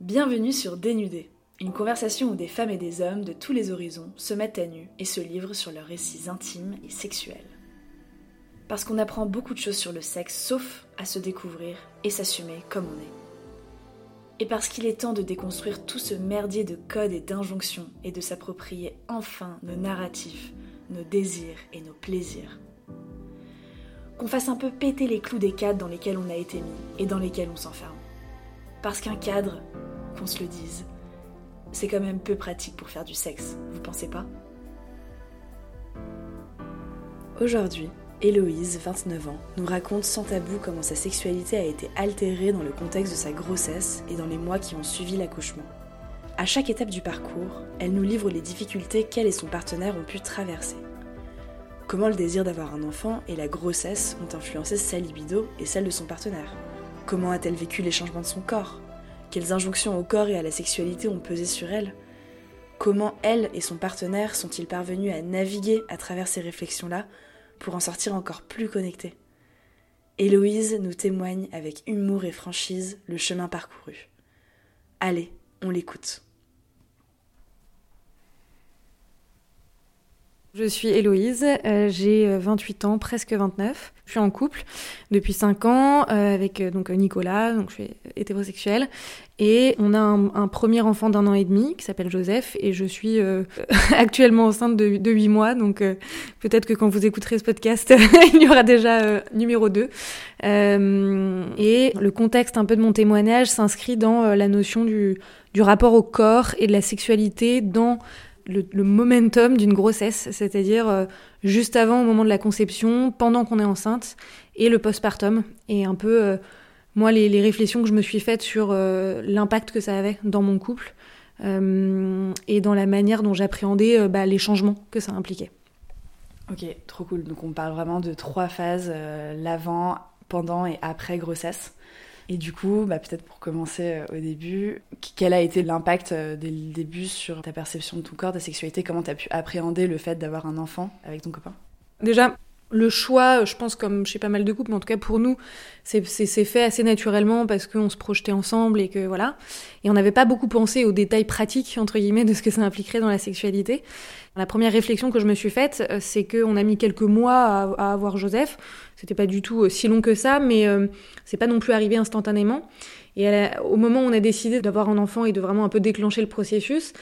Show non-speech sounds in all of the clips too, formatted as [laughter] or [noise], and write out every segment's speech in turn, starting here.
Bienvenue sur Dénudé, une conversation où des femmes et des hommes de tous les horizons se mettent à nu et se livrent sur leurs récits intimes et sexuels. Parce qu'on apprend beaucoup de choses sur le sexe, sauf à se découvrir et s'assumer comme on est. Et parce qu'il est temps de déconstruire tout ce merdier de codes et d'injonctions et de s'approprier enfin nos narratifs, nos désirs et nos plaisirs. Qu'on fasse un peu péter les clous des cadres dans lesquels on a été mis et dans lesquels on s'enferme. Parce qu'un cadre, qu'on se le dise, c'est quand même peu pratique pour faire du sexe, vous pensez pas? Aujourd'hui, Héloïse, 29 ans, nous raconte sans tabou comment sa sexualité a été altérée dans le contexte de sa grossesse et dans les mois qui ont suivi l'accouchement. À chaque étape du parcours, elle nous livre les difficultés qu'elle et son partenaire ont pu traverser. Comment le désir d'avoir un enfant et la grossesse ont influencé sa libido et celle de son partenaire? Comment a-t-elle vécu les changements de son corps? Quelles injonctions au corps et à la sexualité ont pesé sur elle Comment elle et son partenaire sont-ils parvenus à naviguer à travers ces réflexions-là pour en sortir encore plus connectés? Héloïse nous témoigne avec humour et franchise le chemin parcouru. Allez, on l'écoute. Je suis Héloïse, euh, j'ai 28 euh, ans, presque 29. Je suis en couple depuis 5 ans euh, avec donc Nicolas, donc je suis hétérosexuelle. Et on a un, premier enfant d'un an et demi qui s'appelle Joseph et je suis [laughs] actuellement enceinte de, de 8 mois. Donc peut-être que quand vous écouterez ce podcast, [laughs] il y aura déjà numéro 2. et le contexte un peu de mon témoignage s'inscrit dans la notion du, du rapport au corps et de la sexualité dans le, momentum d'une grossesse, c'est-à-dire euh, juste avant, au moment de la conception, pendant qu'on est enceinte, et le postpartum. Et un peu, euh, moi, les, réflexions que je me suis faites sur euh, l'impact que ça avait dans mon couple et dans la manière dont j'appréhendais bah, les changements que ça impliquait. Ok, trop cool. Donc on parle vraiment de trois phases, l'avant, pendant et après grossesse. Et du coup, bah, peut-être pour commencer euh, au début, quel a été l'impact euh, dès le début sur ta perception de ton corps, de ta sexualité? Comment tu as pu appréhender le fait d'avoir un enfant avec ton copain? Déjà, le choix, je pense comme chez pas mal de couples, mais en tout cas pour nous, c'est fait assez naturellement parce qu'on se projetait ensemble et que voilà. Et on n'avait pas beaucoup pensé aux détails pratiques, entre guillemets, de ce que ça impliquerait dans la sexualité. La première réflexion que je me suis faite, euh, c'est qu'on a mis quelques mois à, avoir Joseph. C'était pas du tout euh, si long que ça, mais euh, c'est pas non plus arrivé instantanément. Et au moment où on a décidé d'avoir un enfant et de vraiment un peu déclencher le processus,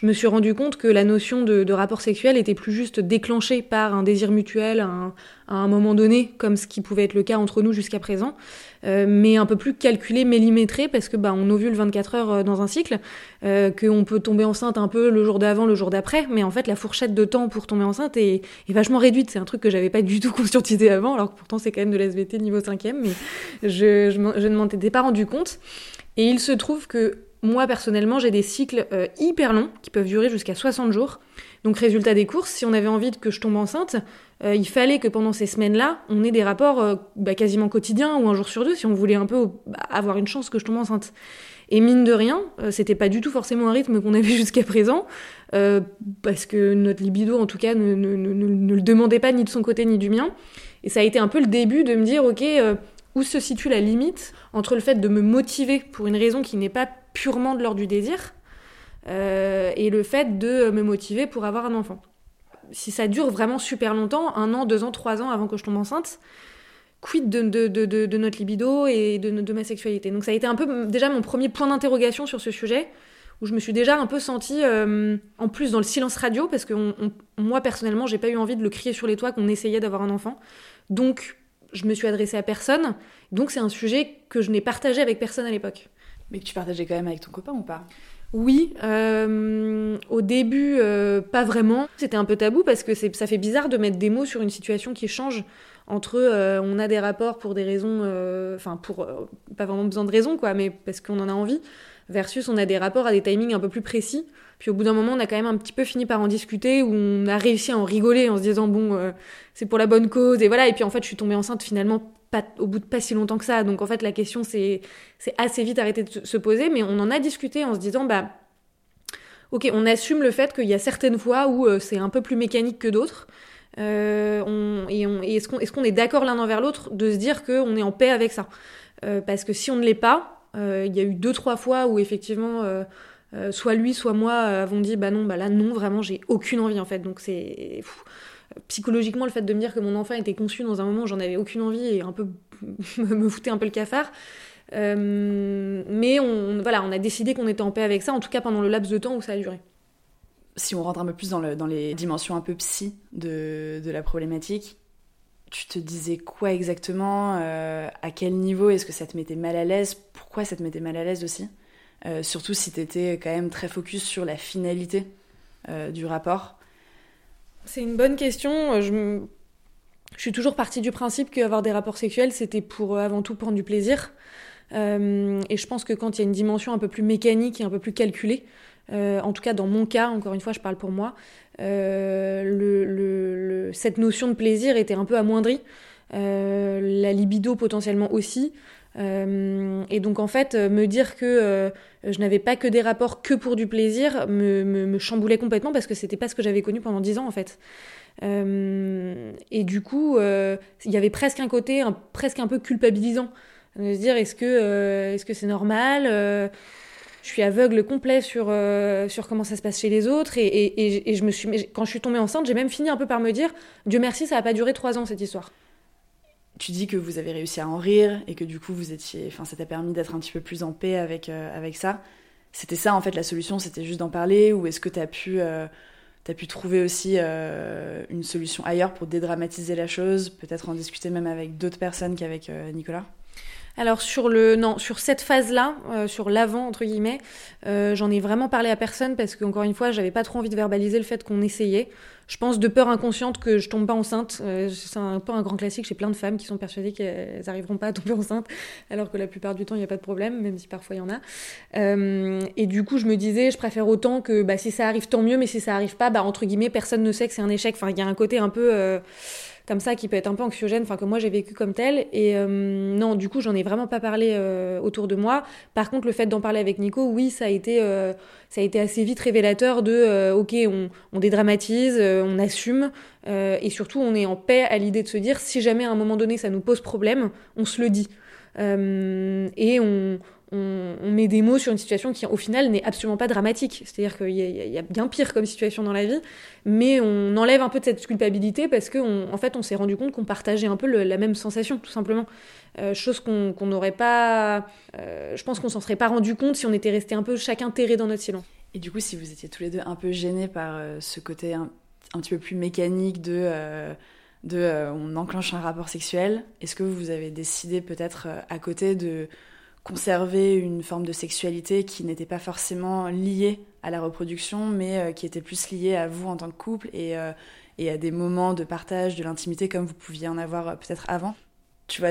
je me suis rendu compte que la notion de, rapport sexuel était plus juste déclenchée par un désir mutuel à un, moment donné, comme ce qui pouvait être le cas entre nous jusqu'à présent, euh, mais un peu plus calculé, millimétré, parce que bah, on ovule 24 heures euh, dans un cycle, euh, qu'on peut tomber enceinte un peu le jour d'avant, le jour d'après, mais en fait la fourchette de temps pour tomber enceinte est, vachement réduite. C'est un truc que j'avais pas du tout [laughs] conscientisé avant, alors que pourtant c'est quand même de l'SVT niveau 5 mais je, je, je ne m'en étais pas rendu compte. Et il se trouve que moi personnellement, j'ai des cycles euh, hyper longs qui peuvent durer jusqu'à 60 jours. Donc résultat des courses, si on avait envie que je tombe enceinte, euh, il fallait que pendant ces semaines-là, on ait des rapports euh, bah, quasiment quotidiens ou un jour sur deux si on voulait un peu bah, avoir une chance que je tombe enceinte. Et mine de rien, c'était pas du tout forcément un rythme qu'on avait [laughs] jusqu'à présent, parce que notre libido, en tout cas, ne, ne, le demandait pas ni de son côté ni du mien. Et ça a été un peu le début de me dire, ok, où se situe la limite entre le fait de me motiver pour une raison qui n'est pas purement de l'ordre du désir, euh, et le fait de me motiver pour avoir un enfant. Si ça dure vraiment super longtemps, un an, deux ans, trois ans avant que je tombe enceinte, quid de, notre libido et de, ma sexualité? Donc ça a été un peu déjà mon premier point d'interrogation sur ce sujet, où je me suis déjà un peu sentie, euh, en plus dans le silence radio, parce que moi personnellement, j'ai pas eu envie de le crier sur les toits qu'on essayait d'avoir un enfant. Donc je me suis adressée à personne. Donc c'est un sujet que je n'ai partagé avec personne à l'époque. Mais que tu partageais quand même avec ton copain ou pas? Oui, euh, au début, euh, pas vraiment. C'était un peu tabou parce que ça fait bizarre de mettre des mots sur une situation qui change entre euh, on a des rapports pour des raisons, enfin pour pas vraiment besoin de raison quoi, mais parce qu'on en a envie, versus on a des rapports à des timings un peu plus précis. Puis au bout d'un moment, on a quand même un petit peu fini par en discuter, où on a réussi à en rigoler en se disant bon, c'est pour la bonne cause et voilà. Et puis en fait, je suis tombée enceinte finalement pas, au bout de pas si longtemps que ça. Donc en fait, la question c'est assez vite arrêté de se poser, mais on en a discuté en se disant bah ok, on assume le fait qu'il y a certaines fois où euh, c'est un peu plus mécanique que d'autres. Euh, et, est-ce qu'on est, d'accord l'un envers l'autre de se dire qu'on est en paix avec ça? Euh, Parce que si on ne l'est pas, Il y a eu deux, trois fois où effectivement, soit lui, soit moi avons dit bah non, bah là non, vraiment, j'ai aucune envie en fait. Donc c'est psychologiquement le fait de me dire que mon enfant était conçu dans un moment où j'en avais aucune envie et un peu [laughs] me foutait un peu le cafard. mais on, voilà, on a décidé qu'on était en paix avec ça, en tout cas pendant le laps de temps où ça a duré si on rentre un peu plus dans, les dimensions un peu psy de, la problématique, tu te disais quoi exactement euh, À quel niveau? Est-ce que ça te mettait mal à l'aise? Pourquoi ça te mettait mal à l'aise aussi? Euh, Surtout si tu étais quand même très focus sur la finalité euh, du rapport. C'est une bonne question. Je, je, suis toujours partie du principe qu'avoir des rapports sexuels, c'était pour avant tout prendre du plaisir. et je pense que quand il y a une dimension un peu plus mécanique et un peu plus calculée, euh, en tout cas dans mon cas, encore une fois, je parle pour moi, euh, cette notion de plaisir était un peu amoindrie, euh, la libido potentiellement aussi. Et donc en fait, me dire que je n'avais pas que des rapports que pour du plaisir me, chamboulait complètement parce que c'était pas ce que j'avais connu pendant dix ans en fait. et du coup, il y avait presque un côté presque un peu culpabilisant de se dire est-ce que est-ce que c'est normal je suis aveugle complet sur, euh, sur comment ça se passe chez les autres. Et, et, je me suis, quand je suis tombée enceinte, j'ai même fini un peu par me dire Dieu merci, ça n'a pas duré trois ans cette histoire. Tu dis que vous avez réussi à en rire et que du coup, vous étiez, enfin, ça t'a permis d'être un petit peu plus en paix avec, euh, avec ça. C'était ça en fait la solution, c'était juste d'en parler ou est-ce que tu as pu. Euh, pu trouver aussi une solution ailleurs pour dédramatiser la chose, peut-être en discuter même avec d'autres personnes qu'avec Nicolas? Alors sur le non sur cette phase-là, euh, sur l'avant entre guillemets, euh, j'en ai vraiment parlé à personne parce qu'encore une fois, j'avais pas trop envie de verbaliser le fait qu'on essayait. Je pense de peur inconsciente que je tombe pas enceinte. Euh, c'est un peu un grand classique chez plein de femmes qui sont persuadées qu'elles arriveront pas à tomber enceinte, alors que la plupart du temps il n'y a pas de problème, même si parfois il y en a. et du coup, je me disais, je préfère autant que bah, si ça arrive tant mieux, mais si ça arrive pas, bah entre guillemets, personne ne sait que c'est un échec. Enfin, il y a un côté un peu comme ça qui peut être un peu anxiogène, enfin que moi j'ai vécu comme tel. Et euh, non, du coup, j'en ai vraiment pas parlé euh, autour de moi. Par contre, le fait d'en parler avec Nico, oui, ça a été, euh, ça a été assez vite révélateur de, ok, on, on dédramatise, on assume, et surtout on est en paix à l'idée de se dire, si jamais à un moment donné ça nous pose problème, on se le dit. et on, on, met des mots sur une situation qui, au final, n'est absolument pas dramatique. C'est-à-dire qu'il y, a bien pire comme situation dans la vie, mais on enlève un peu de cette culpabilité parce qu'en en fait, on s'est rendu compte qu'on partageait un peu la même sensation, tout simplement. Euh, chose qu'on n'aurait pas. Euh, je pense qu'on s'en serait pas rendu compte si on était resté un peu chacun terré dans notre silence. Et du coup, si vous étiez tous les deux un peu gênés par euh, ce côté un, petit peu plus mécanique de. de on enclenche un rapport sexuel, est-ce que vous avez décidé peut-être à côté de conserver une forme de sexualité qui n'était pas forcément liée à la reproduction, mais euh, qui était plus liée à vous en tant que couple et, euh, et à des moments de partage de l'intimité comme vous pouviez en avoir euh, peut-être avant. Tu vois,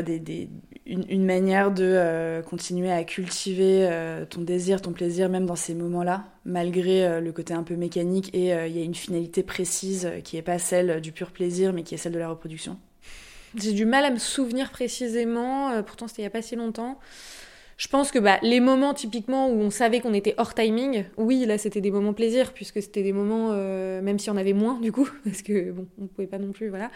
une, manière de continuer à cultiver ton désir, ton plaisir, même dans ces moments-là, malgré le côté un peu mécanique, et il y a une finalité précise qui n'est pas celle du pur plaisir, mais qui est celle de la reproduction. J'ai du mal à me souvenir précisément, pourtant c'était il n'y a pas si longtemps. Je pense que bah, les moments typiquement où on savait qu'on était hors timing, oui, là c'était des moments plaisir, puisque c'était des moments, euh, même si on avait moins du coup, [laughs] parce que bon, on pouvait pas non plus, voilà.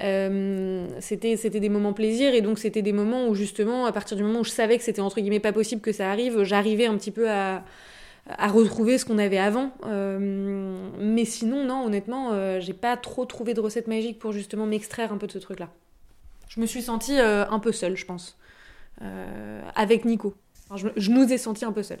Euh, c'était des moments plaisir et donc c'était des moments où justement, à partir du moment où je savais que c'était entre guillemets pas possible que ça arrive, j'arrivais un petit peu à, à retrouver ce qu'on avait avant. Euh, mais sinon, non, honnêtement, j'ai pas trop trouvé de recette magique pour justement m'extraire un peu de ce truc-là. Je me suis sentie un peu seule, je pense. Euh, avec Nico. je, je nous ai sentis un peu seuls.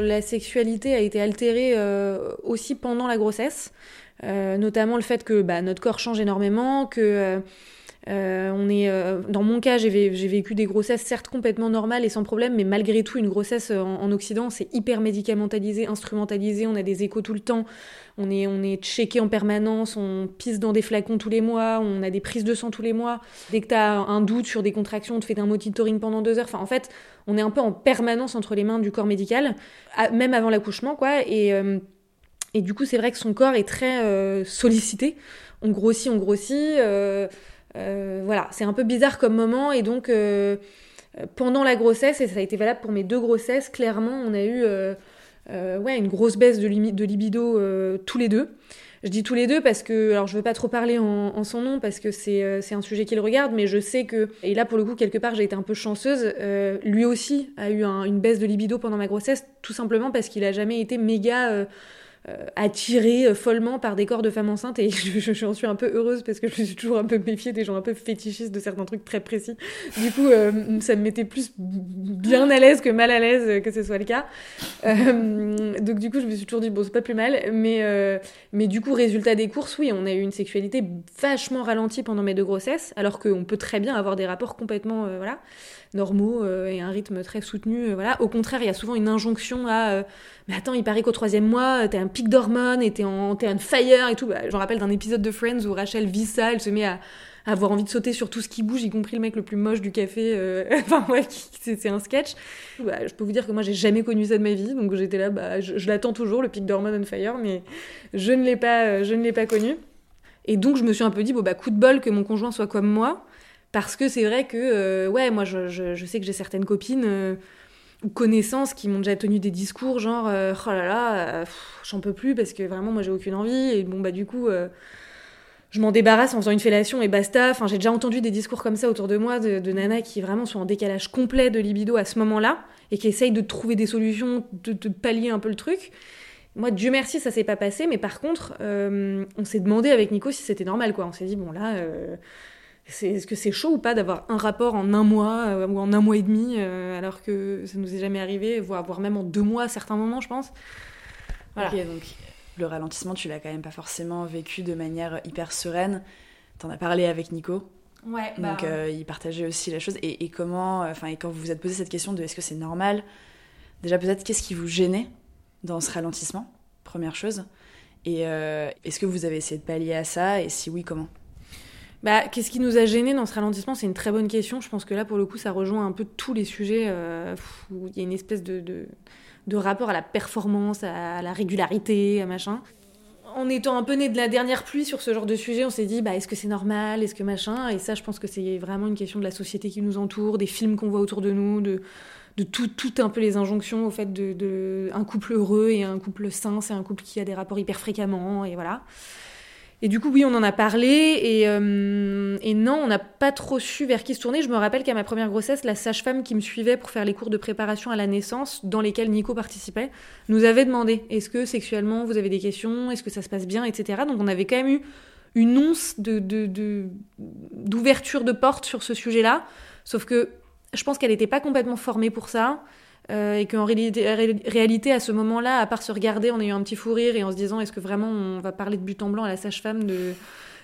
La sexualité a été altérée euh, aussi pendant la grossesse, euh, notamment le fait que bah, notre corps change énormément, que Euh, on est, euh, dans mon cas, j'ai vécu des grossesses certes complètement normales et sans problème, mais malgré tout, une grossesse en, Occident, c'est hyper médicamentalisé, instrumentalisé. On a des échos tout le temps, on est, checké en permanence, on pisse dans des flacons tous les mois, on a des prises de sang tous les mois. Dès que tu as un doute sur des contractions, on te fait un monitoring pendant deux heures. Enfin, en fait, on est un peu en permanence entre les mains du corps médical, même avant l'accouchement, quoi. Euh, et du coup, c'est vrai que son corps est très sollicité. On grossit, on grossit. Euh, voilà, c'est un peu bizarre comme moment et donc euh, pendant la grossesse, et ça a été valable pour mes deux grossesses, clairement on a eu euh, ouais, une grosse baisse de, de libido tous les deux. Je dis tous les deux parce que, alors je veux pas trop parler en, son nom parce que c'est un sujet qu'il regarde, mais je sais que, et là pour le coup, quelque part j'ai été un peu chanceuse, lui aussi a eu une baisse de libido pendant ma grossesse, tout simplement parce qu'il a jamais été méga euh, attirée euh, follement par des corps de femmes enceintes et [laughs] je, j'en suis un peu heureuse parce que je suis toujours un peu méfiée des gens un peu fétichistes de certains trucs très précis. Du coup, euh, ça me mettait plus bien à l'aise que mal à l'aise que ce soit le cas. donc du coup, je me suis toujours dit bon, c'est pas plus mal, mais mais du coup, résultat des courses, oui, on a eu une sexualité vachement ralentie pendant mes deux grossesses, alors qu'on peut très bien avoir des rapports complètement voilà normaux euh, et un rythme très soutenu. Euh, voilà. Au contraire, il y a souvent une injonction à euh, Mais attends, il paraît qu'au troisième mois, t'es un pic d'hormones et t'es en, fire et tout. Bah, J'en rappelle d'un épisode de Friends où Rachel vit ça, elle se met à, avoir envie de sauter sur tout ce qui bouge, y compris le mec le plus moche du café. [laughs] enfin, ouais, c'est, un sketch. Bah, je peux vous dire que moi, j'ai jamais connu ça de ma vie, donc j'étais là, bah, je, l'attends toujours, le pic d'hormones on fire, mais je ne l'ai pas, je ne l'ai pas connu. Et donc, je me suis un peu dit, bon, bah, coup de bol que mon conjoint soit comme moi. Parce que c'est vrai que, euh, ouais, moi, je, je, sais que j'ai certaines copines euh, ou connaissances qui m'ont déjà tenu des discours genre, euh, oh là là, j'en peux plus parce que vraiment, moi, j'ai aucune envie. Et bon, bah, du coup, je m'en débarrasse en faisant une fellation et basta. Enfin, j'ai déjà entendu des discours comme ça autour de moi de, de nanas qui vraiment sont en décalage complet de libido à ce moment-là et qui essayent de trouver des solutions, de, de pallier un peu le truc. Moi, Dieu merci, ça s'est pas passé, mais par contre, on s'est demandé avec Nico si c'était normal, quoi. On s'est dit, bon, là, est-ce que c'est chaud ou pas d'avoir un rapport en un mois euh, ou en un mois et demi, euh, alors que ça nous est jamais arrivé, voire, même en deux mois à certains moments, je pense? Voilà. donc le ralentissement, tu l'as quand même pas forcément vécu de manière hyper sereine. T'en as parlé avec Nico. Ouais. Donc bah, euh, il partageait aussi la chose. Et, comment, enfin, et quand vous vous êtes posé cette question de est-ce que c'est normal, déjà peut-être qu'est-ce qui vous gênait dans ce ralentissement, première chose. Et est-ce que vous avez essayé de pallier à ça? Et si oui, comment? Bah, qu'est-ce qui nous a gêné dans ce ralentissement? C'est une très bonne question. Je pense que là, pour le coup, ça rejoint un peu tous les sujets euh, où il y a une espèce de, de, rapport à la performance, à la régularité, à machin. En étant un peu né de la dernière pluie sur ce genre de sujet, on s'est dit, bah, est-ce que c'est normal? Est-ce que machin? Et ça, je pense que c'est vraiment une question de la société qui nous entoure, des films qu'on voit autour de nous, de, de tout, tout un peu les injonctions au fait de, de un couple heureux et un couple sain, c'est un couple qui a des rapports hyper fréquemment, et voilà. Et du coup, oui, on en a parlé. Et, euh, et non, on n'a pas trop su vers qui se tourner. Je me rappelle qu'à ma première grossesse, la sage-femme qui me suivait pour faire les cours de préparation à la naissance, dans lesquels Nico participait, nous avait demandé est-ce que sexuellement vous avez des questions? Est-ce que ça se passe bien? Etc. Donc on avait quand même eu une once d'ouverture de porte sur ce sujet-là. Sauf que je pense qu'elle n'était pas complètement formée pour ça. Euh, et qu'en réalité, à ce moment-là, à part se regarder en ayant un petit fou rire et en se disant est-ce que vraiment on va parler de but en blanc à la sage-femme de,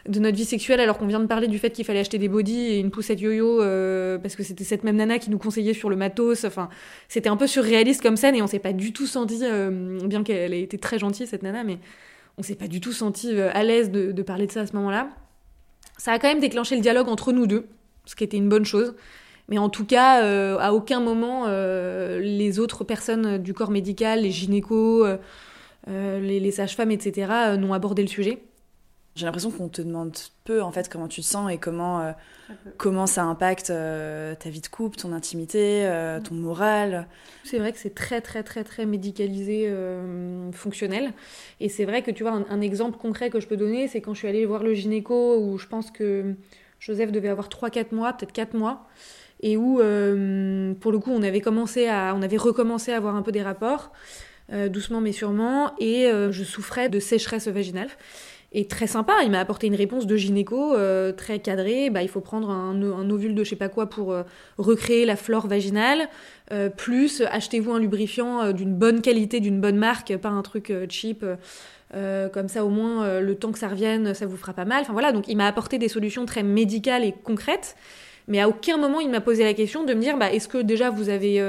de notre vie sexuelle alors qu'on vient de parler du fait qu'il fallait acheter des bodys et une poussette yo-yo euh, parce que c'était cette même nana qui nous conseillait sur le matos. Enfin, c'était un peu surréaliste comme scène et on s'est pas du tout senti, euh, bien qu'elle ait été très gentille cette nana, mais on s'est pas du tout senti à l'aise de, de parler de ça à ce moment-là. Ça a quand même déclenché le dialogue entre nous deux, ce qui était une bonne chose. Mais en tout cas, euh, à aucun moment, euh, les autres personnes du corps médical, les gynécos, euh, les, sages-femmes, etc., n'ont abordé le sujet. J'ai l'impression qu'on te demande peu en fait comment tu te sens et comment, comment ça impacte ta vie de couple, ton intimité, ton moral. C'est vrai que c'est très très très très médicalisé, fonctionnel. Et c'est vrai que tu vois, un, un, exemple concret que je peux donner, c'est quand je suis allée voir le gynéco où je pense que Joseph devait avoir 3-4 mois, peut-être 4 mois et où, euh, pour le coup, on avait, commencé à, on avait recommencé à avoir un peu des rapports, euh, doucement mais sûrement, et euh, je souffrais de sécheresse vaginale. et très sympa. Il m'a apporté une réponse de gynéco très cadrée. Bah, il faut prendre un, ovule de je sais pas quoi pour recréer la flore vaginale. Plus achetez-vous un lubrifiant d'une bonne qualité, d'une bonne marque, pas un truc cheap. comme ça, au moins, le temps que ça revienne, ça vous fera pas mal. Enfin voilà, donc il m'a apporté des solutions très médicales et concrètes. Mais à aucun moment, il m'a posé la question de me dire, bah, est-ce que déjà vous avez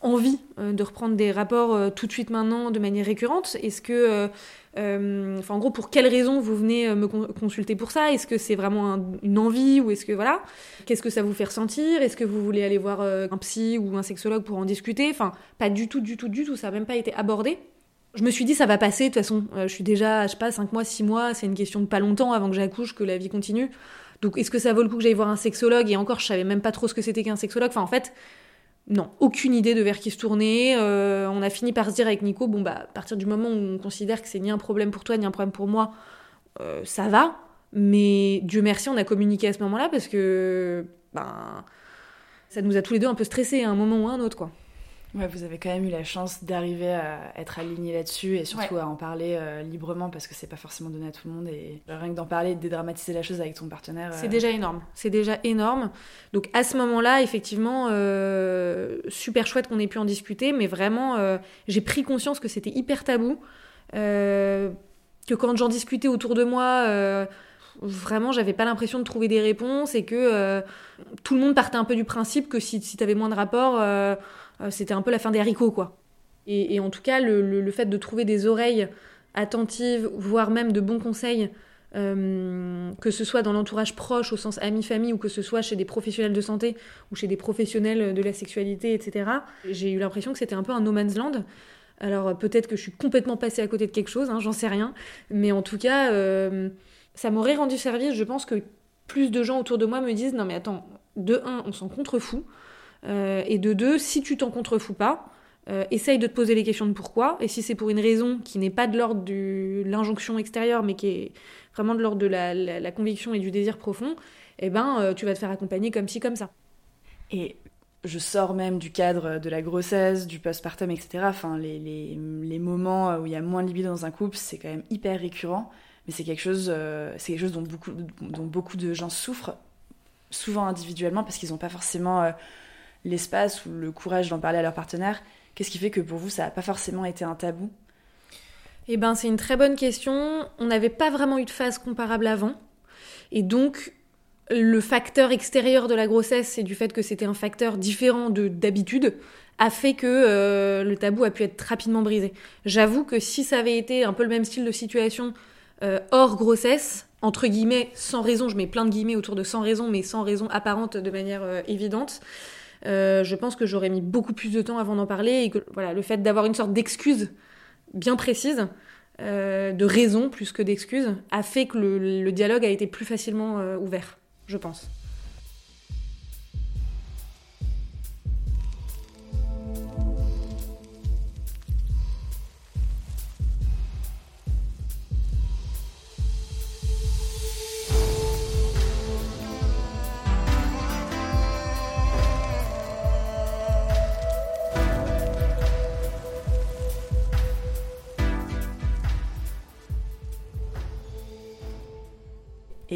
envie de reprendre des rapports tout de suite maintenant de manière récurrente? Est-ce que euh, enfin, en gros, pour quelles raisons vous venez euh, me consulter pour ça? Est-ce que c'est vraiment une envie ou est-ce que voilà? Qu'est-ce que ça vous fait ressentir? Est-ce que vous voulez aller voir euh, un psy ou un sexologue pour en discuter? Enfin, pas du tout, du tout, du tout. Ça n'a même pas été abordé. Je me suis dit, ça va passer, de toute façon. je suis déjà, je sais pas, 5 mois, 6 mois, c'est une question de pas longtemps avant que j'accouche, que la vie continue. Donc, est-ce que ça vaut le coup que j'aille voir un sexologue? Et encore, je savais même pas trop ce que c'était qu'un sexologue. Enfin, en fait, non, aucune idée de vers qui se tourner. Euh, on a fini par se dire avec Nico, bon bah à partir du moment où on considère que c'est ni un problème pour toi ni un problème pour moi, euh, ça va. Mais Dieu merci, on a communiqué à ce moment-là parce que ben ça nous a tous les deux un peu stressés à un moment ou à un autre quoi. Ouais, vous avez quand même eu la chance d'arriver à être aligné là-dessus et surtout à en parler euh, librement parce que c'est pas forcément donné à tout le monde et rien que d'en parler, de dédramatiser la chose avec ton partenaire. C'est euh, déjà énorme. C'est déjà énorme. Donc à ce moment-là, effectivement, euh, super chouette qu'on ait pu en discuter, mais vraiment, j'ai pris conscience que c'était hyper tabou. que quand j'en discutais autour de moi, vraiment, j'avais pas l'impression de trouver des réponses et que tout le monde partait un peu du principe que si, si tu avais moins de rapports euh, c'était un peu la fin des haricots, quoi. Et, en tout cas, le, fait de trouver des oreilles attentives, voire même de bons conseils, euh, que ce soit dans l'entourage proche au sens ami-famille ou que ce soit chez des professionnels de santé ou chez des professionnels de la sexualité, etc. J'ai eu l'impression que c'était un peu un no man's land. Alors peut-être que je suis complètement passée à côté de quelque chose, hein, j'en sais rien. Mais en tout cas, euh, ça m'aurait rendu service. Je pense que plus de gens autour de moi me disent non mais attends, de un, on s'en contrefou. Euh, et de deux, si tu t'en contrefous pas, euh, essaye de te poser les questions de pourquoi. Et si c'est pour une raison qui n'est pas de l'ordre de l'injonction extérieure, mais qui est vraiment de l'ordre de la, conviction et du désir profond, eh ben, euh, tu vas te faire accompagner comme ci, comme ça. Et je sors même du cadre de la grossesse, du postpartum, etc. Enfin, les, les, moments où il y a moins de libido dans un couple, c'est quand même hyper récurrent. Mais c'est quelque chose, quelque chose dont beaucoup, dont beaucoup de gens souffrent, souvent individuellement, parce qu'ils n'ont pas forcément l'espace ou le courage d'en parler à leur partenaire Qu'est-ce qui fait que pour vous, ça n'a pas forcément été un tabou? Eh ben, c'est une très bonne question. On n'avait pas vraiment eu de phase comparable avant. Et donc, le facteur extérieur de la grossesse et du fait que c'était un facteur différent de d'habitude a fait que euh, le tabou a pu être rapidement brisé. J'avoue que si ça avait été un peu le même style de situation euh, hors grossesse, entre guillemets, sans raison, je mets plein de guillemets autour de sans raison, mais sans raison apparente de manière euh, évidente, euh, je pense que j'aurais mis beaucoup plus de temps avant d'en parler et que voilà, le fait d'avoir une sorte d'excuse bien précise, euh, de raison plus que d'excuse, a fait que le, dialogue a été plus facilement euh, ouvert, je pense.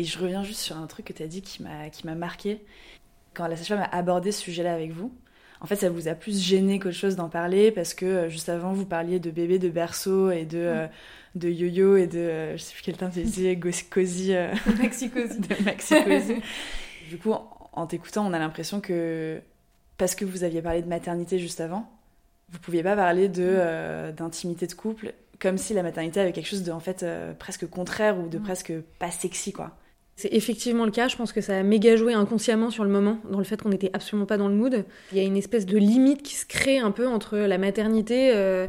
Et je reviens juste sur un truc que tu as dit qui m'a, marqué. Quand la sage-femme a abordé ce sujet-là avec vous, en fait, ça vous a plus gêné qu'autre chose d'en parler parce que euh, juste avant, vous parliez de bébé, de berceau et de, euh, de yo-yo et de, euh, je sais plus quel temps tu disais, cosy. Maxi-cosy. de maxi-cosy. du coup, en t'écoutant, on a l'impression que parce que vous aviez parlé de maternité juste avant, vous pouviez pas parler de, d'intimité de couple comme si la maternité avait quelque chose de en fait presque contraire ou de presque pas sexy quoi. C'est effectivement le cas. Je pense que ça a méga joué inconsciemment sur le moment, dans le fait qu'on n'était absolument pas dans le mood. Il y a une espèce de limite qui se crée un peu entre la maternité euh,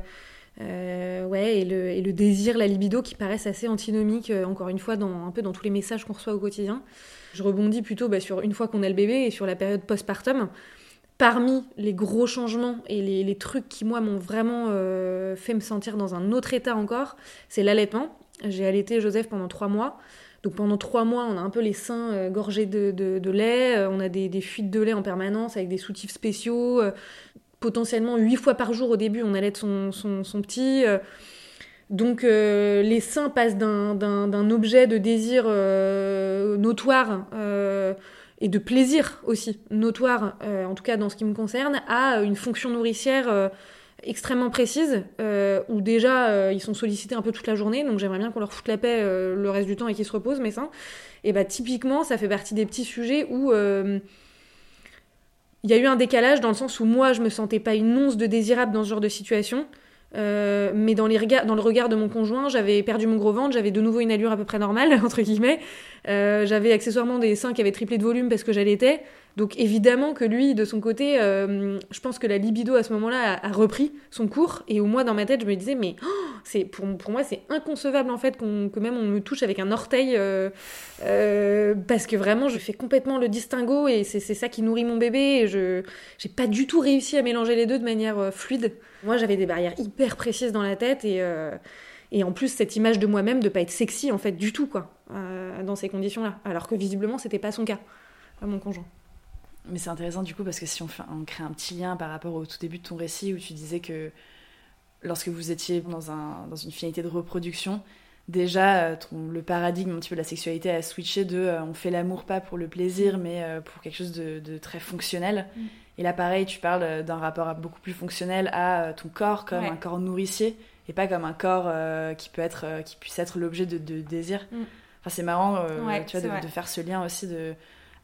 euh, ouais, et, le, désir, la libido, qui paraissent assez antinomiques, euh, encore une fois, dans, un peu dans tous les messages qu'on reçoit au quotidien. Je rebondis plutôt bah, sur une fois qu'on a le bébé et sur la période postpartum. Parmi les gros changements et les trucs qui, moi, m'ont vraiment fait me sentir dans un autre état encore, c'est l'allaitement. J'ai allaité Joseph pendant trois mois. Donc pendant trois mois, on a un peu les seins euh, gorgés de, lait, euh, on a des, fuites de lait en permanence avec des soutifs spéciaux. Euh, potentiellement huit fois par jour au début, on allait son, son, son petit. Donc les seins passent d'un objet de désir notoire et de plaisir aussi notoire, en tout cas dans ce qui me concerne, à une fonction nourricière extrêmement précises, euh, où déjà euh, ils sont sollicités un peu toute la journée, donc j'aimerais bien qu'on leur foute la paix euh, le reste du temps et qu'ils se reposent, mais ça. Et bah typiquement, ça fait partie des petits sujets où il y a eu un décalage dans le sens où moi je me sentais pas une once de désirable dans ce genre de situation. mais dans le regard de mon conjoint, j'avais perdu mon gros ventre, j'avais de nouveau une allure à peu près normale, [laughs] entre guillemets. j'avais accessoirement des seins qui avaient triplé de volume parce que j'allaitais. Donc évidemment que lui, de son côté, euh, je pense que la libido à ce moment-là a, repris son cours. Et au moins dans ma tête, je me disais, mais oh, c'est pour, pour, moi, c'est inconcevable en fait que même on me touche avec un orteil. Euh, euh, parce que vraiment, je fais complètement le distinguo et c'est ça qui nourrit mon bébé. Et je j'ai pas du tout réussi à mélanger les deux de manière fluide. Moi, j'avais des barrières hyper précises dans la tête et... Et en plus, cette image de moi-même de pas être sexy, en fait, du tout, quoi, dans ces conditions-là. Alors que visiblement, c'était pas son cas, à mon conjoint. Mais c'est intéressant du coup parce que si on, on crée un petit lien par rapport au tout début de ton récit où tu disais que lorsque vous étiez dans, un, dans une finalité de reproduction, déjà euh, le paradigme un petit peu de la sexualité a switché de euh, on fait l'amour pas pour le plaisir mais euh, pour quelque chose de, très fonctionnel. Mm. Et là pareil, tu parles d'un rapport beaucoup plus fonctionnel à ton corps comme un corps nourricier et pas comme un corps qui peut être qui puisse être l'objet de, désir. Mm. Enfin c'est marrant tu vois, de, de, faire ce lien aussi de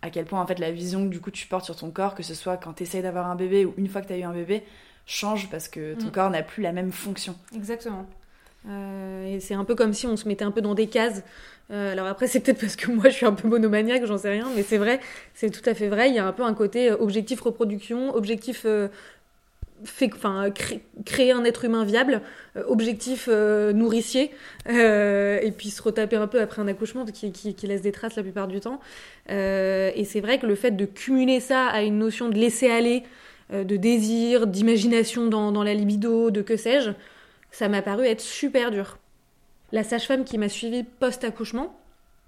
à quel point en fait la vision que du coup tu portes sur ton corps, que ce soit quand tu essayes d'avoir un bébé ou une fois que tu as eu un bébé, change parce que ton mm. corps n'a plus la même fonction. Exactement. Euh, et c'est un peu comme si on se mettait un peu dans des cases. Euh, alors après, c'est peut-être parce que moi je suis un peu monomaniaque, j'en sais rien, mais c'est vrai, c'est tout à fait vrai. Il y a un peu un côté euh, objectif reproduction, objectif fait, enfin, créer un être humain viable, euh, objectif euh, nourricier, euh, et puis se retaper un peu après un accouchement qui, qui, laisse des traces la plupart du temps. et c'est vrai que le fait de cumuler ça à une notion de laisser aller, de désir, d'imagination dans, dans, la libido, de que sais-je, ça m'a paru être super dur. La sage-femme qui m'a suivie post-accouchement,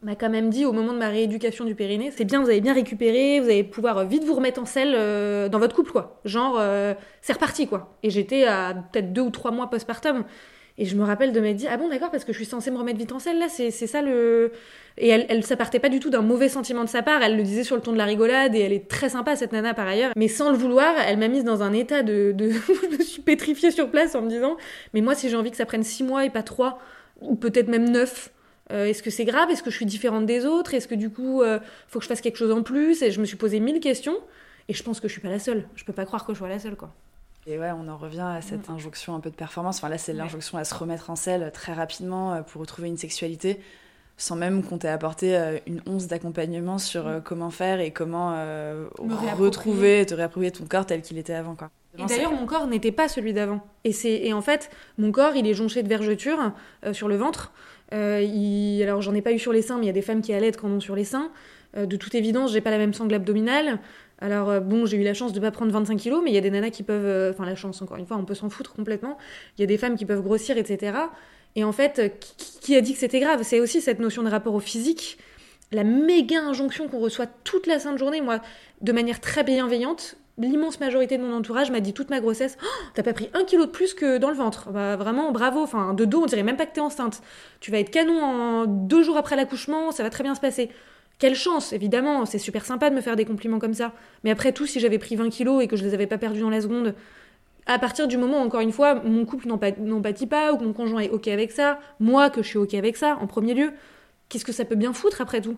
m'a quand même dit au moment de ma rééducation du périnée, c'est bien, vous avez bien récupéré, vous allez pouvoir vite vous remettre en selle euh, dans votre couple, quoi. Genre, euh, c'est reparti, quoi. Et j'étais à peut-être deux ou trois mois postpartum. Et je me rappelle de m'être dit, ah bon, d'accord, parce que je suis censée me remettre vite en selle, là, c'est ça le. Et elle, elle ça partait pas du tout d'un mauvais sentiment de sa part, elle le disait sur le ton de la rigolade, et elle est très sympa, cette nana, par ailleurs. Mais sans le vouloir, elle m'a mise dans un état de. de... [laughs] je me suis pétrifiée sur place en me disant, mais moi, si j'ai envie que ça prenne six mois et pas trois, ou peut-être même neuf, euh, est-ce que c'est grave? Est-ce que je suis différente des autres? Est-ce que du coup, euh, faut que je fasse quelque chose en plus? Et je me suis posé mille questions. Et je pense que je suis pas la seule. Je peux pas croire que je sois la seule, quoi. Et ouais, on en revient à cette mm. injonction un peu de performance. Enfin là, c'est l'injonction à se remettre en selle très rapidement euh, pour retrouver une sexualité, sans même qu'on t'ait apporté une once d'accompagnement sur mm. comment faire et comment retrouver, te réapproprier ton corps tel qu'il était avant, quoi. Et d'ailleurs, mon corps n'était pas celui d'avant. Et, et en fait, mon corps, il est jonché de vergetures sur le ventre. Euh, alors j'en ai pas eu sur les seins, mais il y a des femmes qui allaitent quand on sur les seins. Euh, de toute évidence, j'ai pas la même sangle abdominale. Alors euh, bon, j'ai eu la chance de pas prendre 25 kilos, mais il y a des nanas qui peuvent, enfin la chance encore une fois, on peut s'en foutre complètement. Il y a des femmes qui peuvent grossir, etc. Et en fait, qui, a dit que c'était grave? C'est aussi cette notion de rapport au physique, la méga injonction qu'on reçoit toute la sainte journée, moi, de manière très bienveillante, l'immense majorité de mon entourage m'a dit toute ma grossesse oh, T'as pas pris un kilo de plus que dans le ventre. Bah, vraiment, bravo. Enfin, de dos, on dirait même pas que t'es enceinte. Tu vas être canon en deux jours après l'accouchement, ça va très bien se passer. Quelle chance, évidemment, c'est super sympa de me faire des compliments comme ça. Mais après tout, si j'avais pris 20 kilos et que je les avais pas perdus dans la seconde, à partir du moment, encore une fois, mon couple n'en pâtit pas ou que mon conjoint est OK avec ça, moi que je suis OK avec ça, en premier lieu, qu'est-ce que ça peut bien foutre après tout?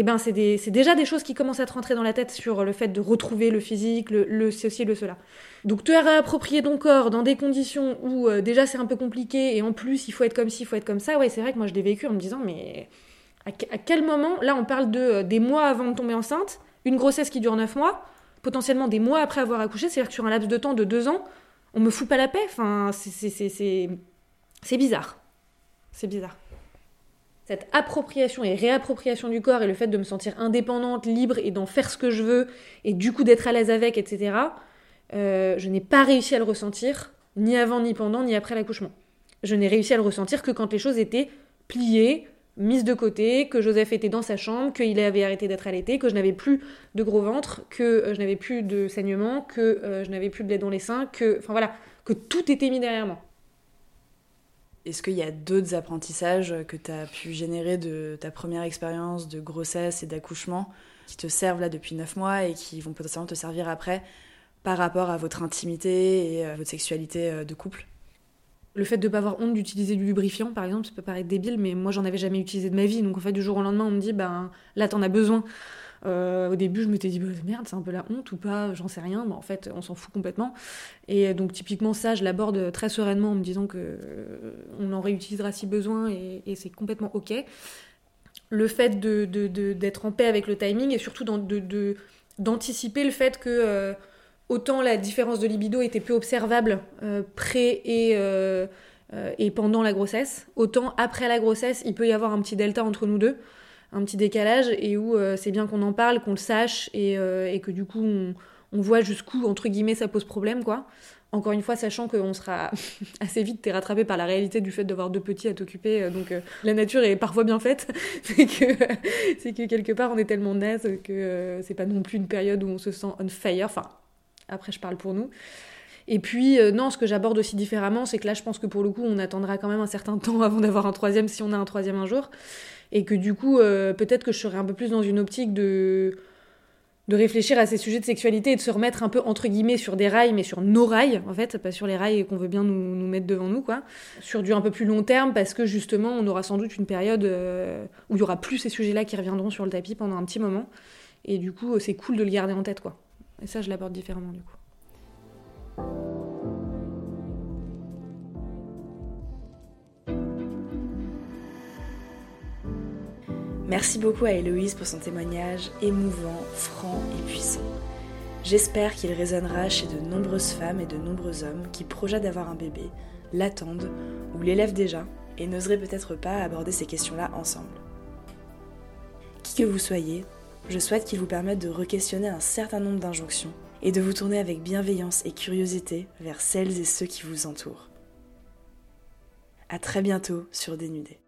Eh ben c'est déjà des choses qui commencent à te rentrer dans la tête sur le fait de retrouver le physique, le, le ceci, le cela. Donc te réapproprier ton corps dans des conditions où euh, déjà c'est un peu compliqué et en plus il faut être comme ci, il faut être comme ça, ouais c'est vrai que moi je l'ai vécu en me disant mais à, quel moment, là on parle de euh, des mois avant de tomber enceinte, une grossesse qui dure 9 mois, potentiellement des mois après avoir accouché, c'est-à-dire que sur un laps de temps de 2 ans, on me fout pas la paix, enfin c'est bizarre. C'est bizarre cette appropriation et réappropriation du corps et le fait de me sentir indépendante, libre et d'en faire ce que je veux et du coup d'être à l'aise avec, etc., euh, je n'ai pas réussi à le ressentir ni avant, ni pendant, ni après l'accouchement. Je n'ai réussi à le ressentir que quand les choses étaient pliées, mises de côté, que Joseph était dans sa chambre, qu'il avait arrêté d'être allaité, que je n'avais plus de gros ventre, que euh, je n'avais plus de saignement, que euh, je n'avais plus de lait dans les seins, que, enfin voilà, que tout était mis derrière moi. Est-ce qu'il y a d'autres apprentissages que tu as pu générer de ta première expérience de grossesse et d'accouchement qui te servent là depuis 9 mois et qui vont potentiellement te servir après par rapport à votre intimité et à votre sexualité euh, de couple? Le fait de ne pas avoir honte d'utiliser du lubrifiant, par exemple, ça peut paraître débile, mais moi j'en avais jamais utilisé de ma vie. Donc en fait, du jour au lendemain, on me dit, ben là t'en as besoin. Euh, au début, je m'étais dit, bah, merde, c'est un peu la honte ou pas, j'en sais rien. Mais en fait, on s'en fout complètement. Et donc, typiquement, ça, je l'aborde très sereinement en me disant que euh, on en réutilisera si besoin et, c'est complètement OK. Le fait d'être en paix avec le timing et surtout d'anticiper le fait que euh, autant la différence de libido était peu observable pré et, et pendant la grossesse, autant après la grossesse, il peut y avoir un petit delta entre nous deux un petit décalage et où euh, c'est bien qu'on en parle, qu'on le sache et, euh, et, que du coup on, on voit jusqu'où entre guillemets ça pose problème quoi. Encore une fois, sachant qu'on sera [laughs] assez vite rattrapé par la réalité du fait d'avoir deux petits à t'occuper, euh, donc la nature est parfois bien faite. [laughs] c'est que [laughs] c'est que quelque part on est tellement naze que c'est pas non plus une période où on se sent on fire. Enfin, après je parle pour nous. Et puis, non, ce que j'aborde aussi différemment, c'est que là, je pense que pour le coup, on attendra quand même un certain temps avant d'avoir un troisième si on a un troisième un jour et que du coup, euh, peut-être que je serais un peu plus dans une optique de de réfléchir à ces sujets de sexualité et de se remettre un peu entre guillemets sur des rails, mais sur nos rails en fait, pas sur les rails qu'on veut bien nous, mettre devant nous quoi, sur du un peu plus long terme parce que justement on aura sans doute une période euh, où il y aura plus ces sujets-là qui reviendront sur le tapis pendant un petit moment et du coup c'est cool de le garder en tête quoi. Et ça je l'aborde différemment du coup. Merci beaucoup à Héloïse pour son témoignage émouvant, franc et puissant. J'espère qu'il résonnera chez de nombreuses femmes et de nombreux hommes qui projettent d'avoir un bébé, l'attendent ou l'élèvent déjà et n'oseraient peut-être pas aborder ces questions-là ensemble. Qui que vous soyez, je souhaite qu'il vous permette de re-questionner un certain nombre d'injonctions et de vous tourner avec bienveillance et curiosité vers celles et ceux qui vous entourent. À très bientôt sur Dénudé.